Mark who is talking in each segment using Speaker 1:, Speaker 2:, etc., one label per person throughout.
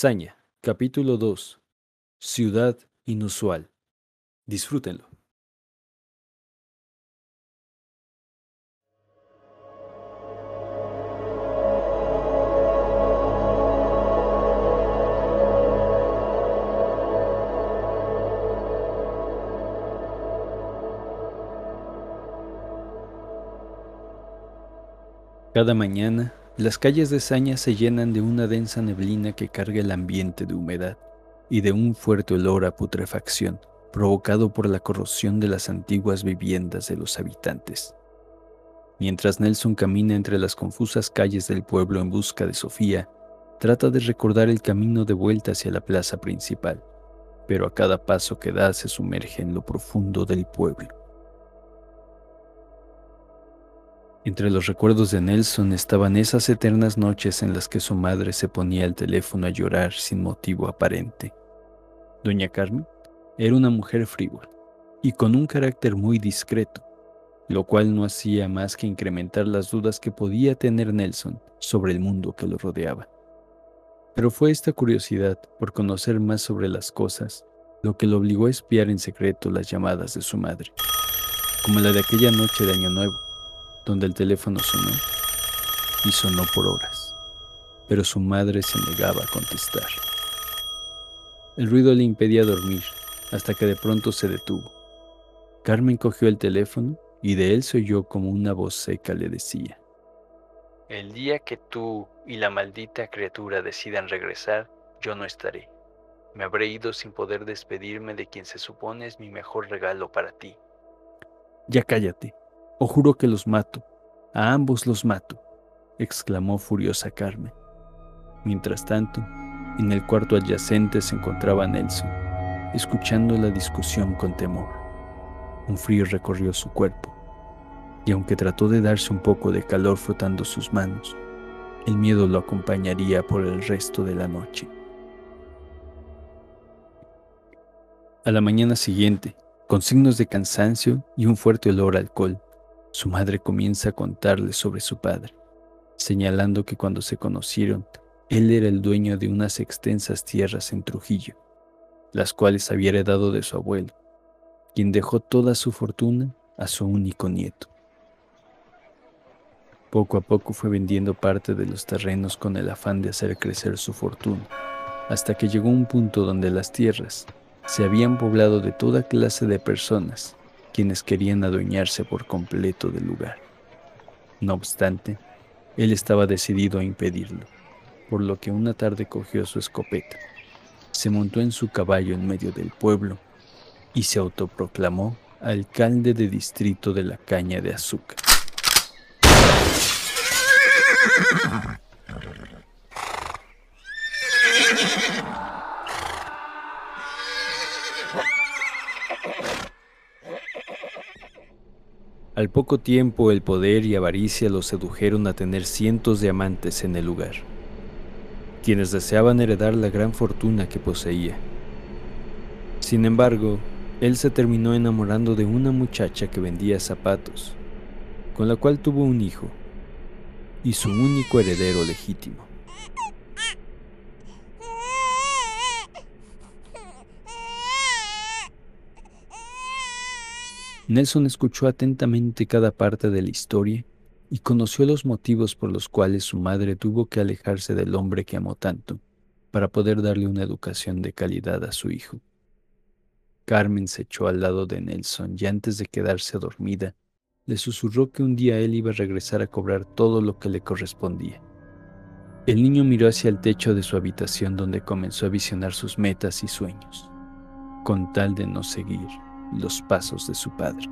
Speaker 1: Saña, capítulo 2. Ciudad inusual. Disfrútenlo. Cada mañana, las calles de Saña se llenan de una densa neblina que carga el ambiente de humedad y de un fuerte olor a putrefacción provocado por la corrosión de las antiguas viviendas de los habitantes. Mientras Nelson camina entre las confusas calles del pueblo en busca de Sofía, trata de recordar el camino de vuelta hacia la plaza principal, pero a cada paso que da se sumerge en lo profundo del pueblo. Entre los recuerdos de Nelson estaban esas eternas noches en las que su madre se ponía al teléfono a llorar sin motivo aparente. Doña Carmen era una mujer frívola y con un carácter muy discreto, lo cual no hacía más que incrementar las dudas que podía tener Nelson sobre el mundo que lo rodeaba. Pero fue esta curiosidad por conocer más sobre las cosas lo que lo obligó a espiar en secreto las llamadas de su madre, como la de aquella noche de Año Nuevo donde el teléfono sonó y sonó por horas, pero su madre se negaba a contestar. El ruido le impedía dormir hasta que de pronto se detuvo. Carmen cogió el teléfono y de él se oyó como una voz seca le decía,
Speaker 2: El día que tú y la maldita criatura decidan regresar, yo no estaré. Me habré ido sin poder despedirme de quien se supone es mi mejor regalo para ti.
Speaker 1: Ya cállate, o juro que los mato, a ambos los mato, exclamó furiosa Carmen. Mientras tanto, en el cuarto adyacente se encontraba Nelson, escuchando la discusión con temor. Un frío recorrió su cuerpo, y aunque trató de darse un poco de calor frotando sus manos, el miedo lo acompañaría por el resto de la noche. A la mañana siguiente, con signos de cansancio y un fuerte olor a alcohol, su madre comienza a contarle sobre su padre, señalando que cuando se conocieron, él era el dueño de unas extensas tierras en Trujillo, las cuales había heredado de su abuelo, quien dejó toda su fortuna a su único nieto. Poco a poco fue vendiendo parte de los terrenos con el afán de hacer crecer su fortuna, hasta que llegó un punto donde las tierras se habían poblado de toda clase de personas quienes querían adueñarse por completo del lugar. No obstante, él estaba decidido a impedirlo, por lo que una tarde cogió su escopeta, se montó en su caballo en medio del pueblo y se autoproclamó alcalde de distrito de la caña de azúcar. Al poco tiempo el poder y avaricia lo sedujeron a tener cientos de amantes en el lugar, quienes deseaban heredar la gran fortuna que poseía. Sin embargo, él se terminó enamorando de una muchacha que vendía zapatos, con la cual tuvo un hijo y su único heredero legítimo. Nelson escuchó atentamente cada parte de la historia y conoció los motivos por los cuales su madre tuvo que alejarse del hombre que amó tanto para poder darle una educación de calidad a su hijo. Carmen se echó al lado de Nelson y antes de quedarse dormida, le susurró que un día él iba a regresar a cobrar todo lo que le correspondía. El niño miró hacia el techo de su habitación donde comenzó a visionar sus metas y sueños, con tal de no seguir los pasos de su padre.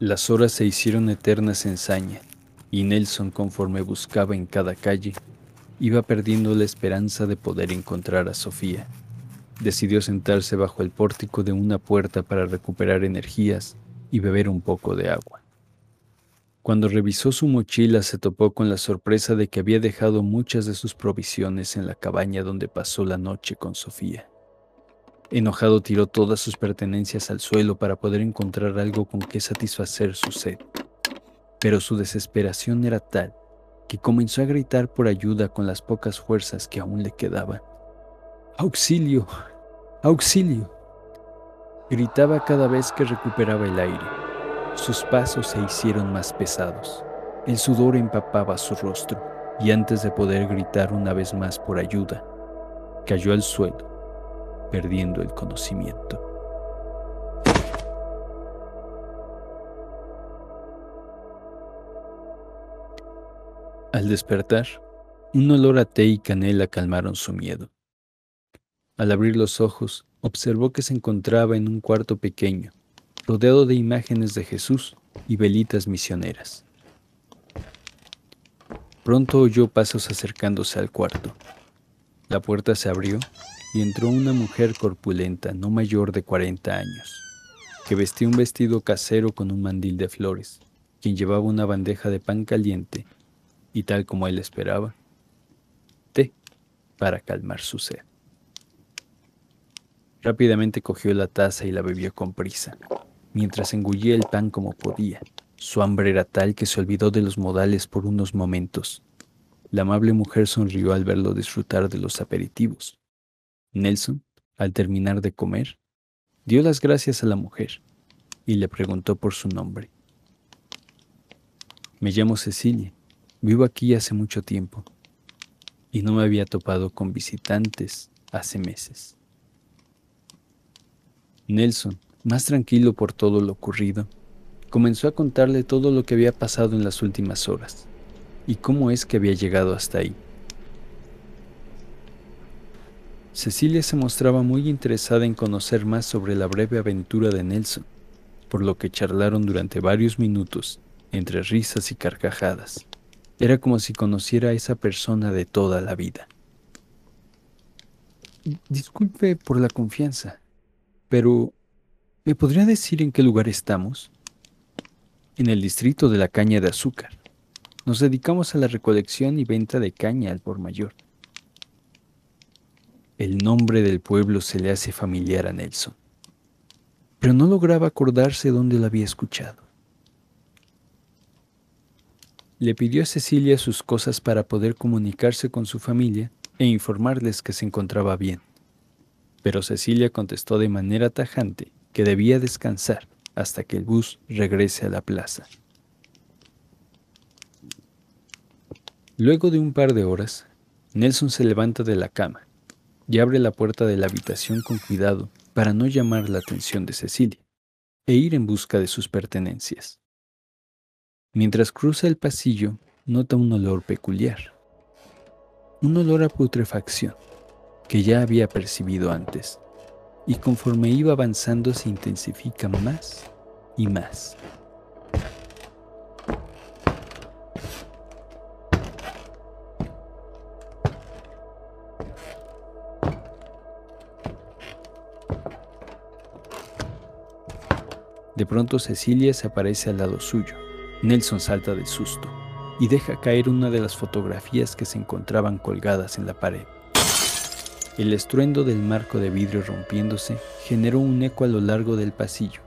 Speaker 1: Las horas se hicieron eternas en saña, y Nelson, conforme buscaba en cada calle, iba perdiendo la esperanza de poder encontrar a Sofía. Decidió sentarse bajo el pórtico de una puerta para recuperar energías y beber un poco de agua. Cuando revisó su mochila se topó con la sorpresa de que había dejado muchas de sus provisiones en la cabaña donde pasó la noche con Sofía. Enojado tiró todas sus pertenencias al suelo para poder encontrar algo con que satisfacer su sed. pero su desesperación era tal que comenzó a gritar por ayuda con las pocas fuerzas que aún le quedaban. ¡Auxilio! ¡Auxilio! Gritaba cada vez que recuperaba el aire. Sus pasos se hicieron más pesados. El sudor empapaba su rostro y antes de poder gritar una vez más por ayuda, cayó al suelo, perdiendo el conocimiento. Al despertar, un olor a té y canela calmaron su miedo. Al abrir los ojos, observó que se encontraba en un cuarto pequeño, rodeado de imágenes de Jesús y velitas misioneras. Pronto oyó pasos acercándose al cuarto. La puerta se abrió y entró una mujer corpulenta, no mayor de 40 años, que vestía un vestido casero con un mandil de flores, quien llevaba una bandeja de pan caliente y tal como él esperaba, té para calmar su sed. Rápidamente cogió la taza y la bebió con prisa, mientras engullía el pan como podía. Su hambre era tal que se olvidó de los modales por unos momentos. La amable mujer sonrió al verlo disfrutar de los aperitivos. Nelson, al terminar de comer, dio las gracias a la mujer y le preguntó por su nombre. Me llamo Cecilia, Vivo aquí hace mucho tiempo y no me había topado con visitantes hace meses. Nelson, más tranquilo por todo lo ocurrido, comenzó a contarle todo lo que había pasado en las últimas horas y cómo es que había llegado hasta ahí. Cecilia se mostraba muy interesada en conocer más sobre la breve aventura de Nelson, por lo que charlaron durante varios minutos entre risas y carcajadas. Era como si conociera a esa persona de toda la vida. Disculpe por la confianza, pero ¿me podría decir en qué lugar estamos? En el distrito de la caña de azúcar. Nos dedicamos a la recolección y venta de caña al por mayor. El nombre del pueblo se le hace familiar a Nelson, pero no lograba acordarse dónde lo había escuchado. Le pidió a Cecilia sus cosas para poder comunicarse con su familia e informarles que se encontraba bien. Pero Cecilia contestó de manera tajante que debía descansar hasta que el bus regrese a la plaza. Luego de un par de horas, Nelson se levanta de la cama y abre la puerta de la habitación con cuidado para no llamar la atención de Cecilia e ir en busca de sus pertenencias. Mientras cruza el pasillo, nota un olor peculiar. Un olor a putrefacción que ya había percibido antes, y conforme iba avanzando se intensifica más y más. De pronto Cecilia se aparece al lado suyo Nelson salta del susto y deja caer una de las fotografías que se encontraban colgadas en la pared. El estruendo del marco de vidrio rompiéndose generó un eco a lo largo del pasillo,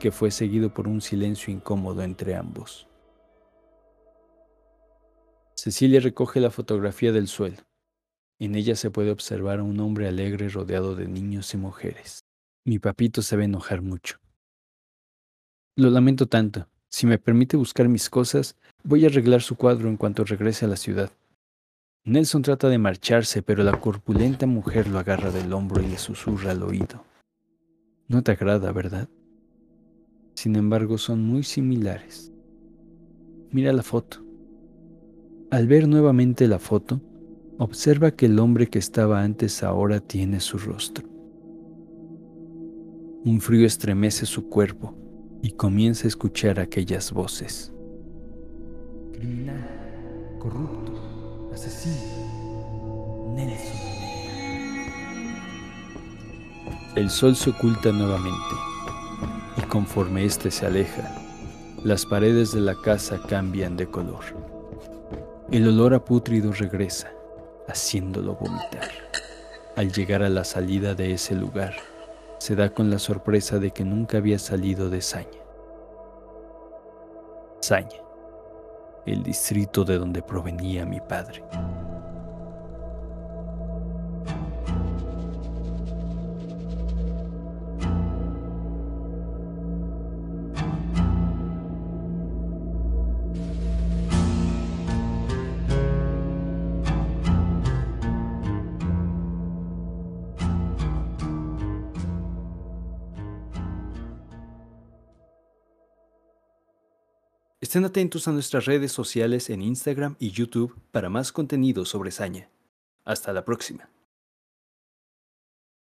Speaker 1: que fue seguido por un silencio incómodo entre ambos. Cecilia recoge la fotografía del suelo. En ella se puede observar a un hombre alegre rodeado de niños y mujeres. Mi papito se va a enojar mucho. Lo lamento tanto, si me permite buscar mis cosas, voy a arreglar su cuadro en cuanto regrese a la ciudad. Nelson trata de marcharse, pero la corpulenta mujer lo agarra del hombro y le susurra al oído. No te agrada, ¿verdad? Sin embargo, son muy similares. Mira la foto. Al ver nuevamente la foto, observa que el hombre que estaba antes ahora tiene su rostro. Un frío estremece su cuerpo y comienza a escuchar aquellas voces. Criminal, corrupto, El sol se oculta nuevamente y conforme éste se aleja, las paredes de la casa cambian de color. El olor a pútrido regresa, haciéndolo vomitar. Al llegar a la salida de ese lugar, se da con la sorpresa de que nunca había salido de Saña. Saña, el distrito de donde provenía mi padre. Estén atentos a nuestras redes sociales en Instagram y YouTube para más contenido sobre Saña. Hasta la próxima.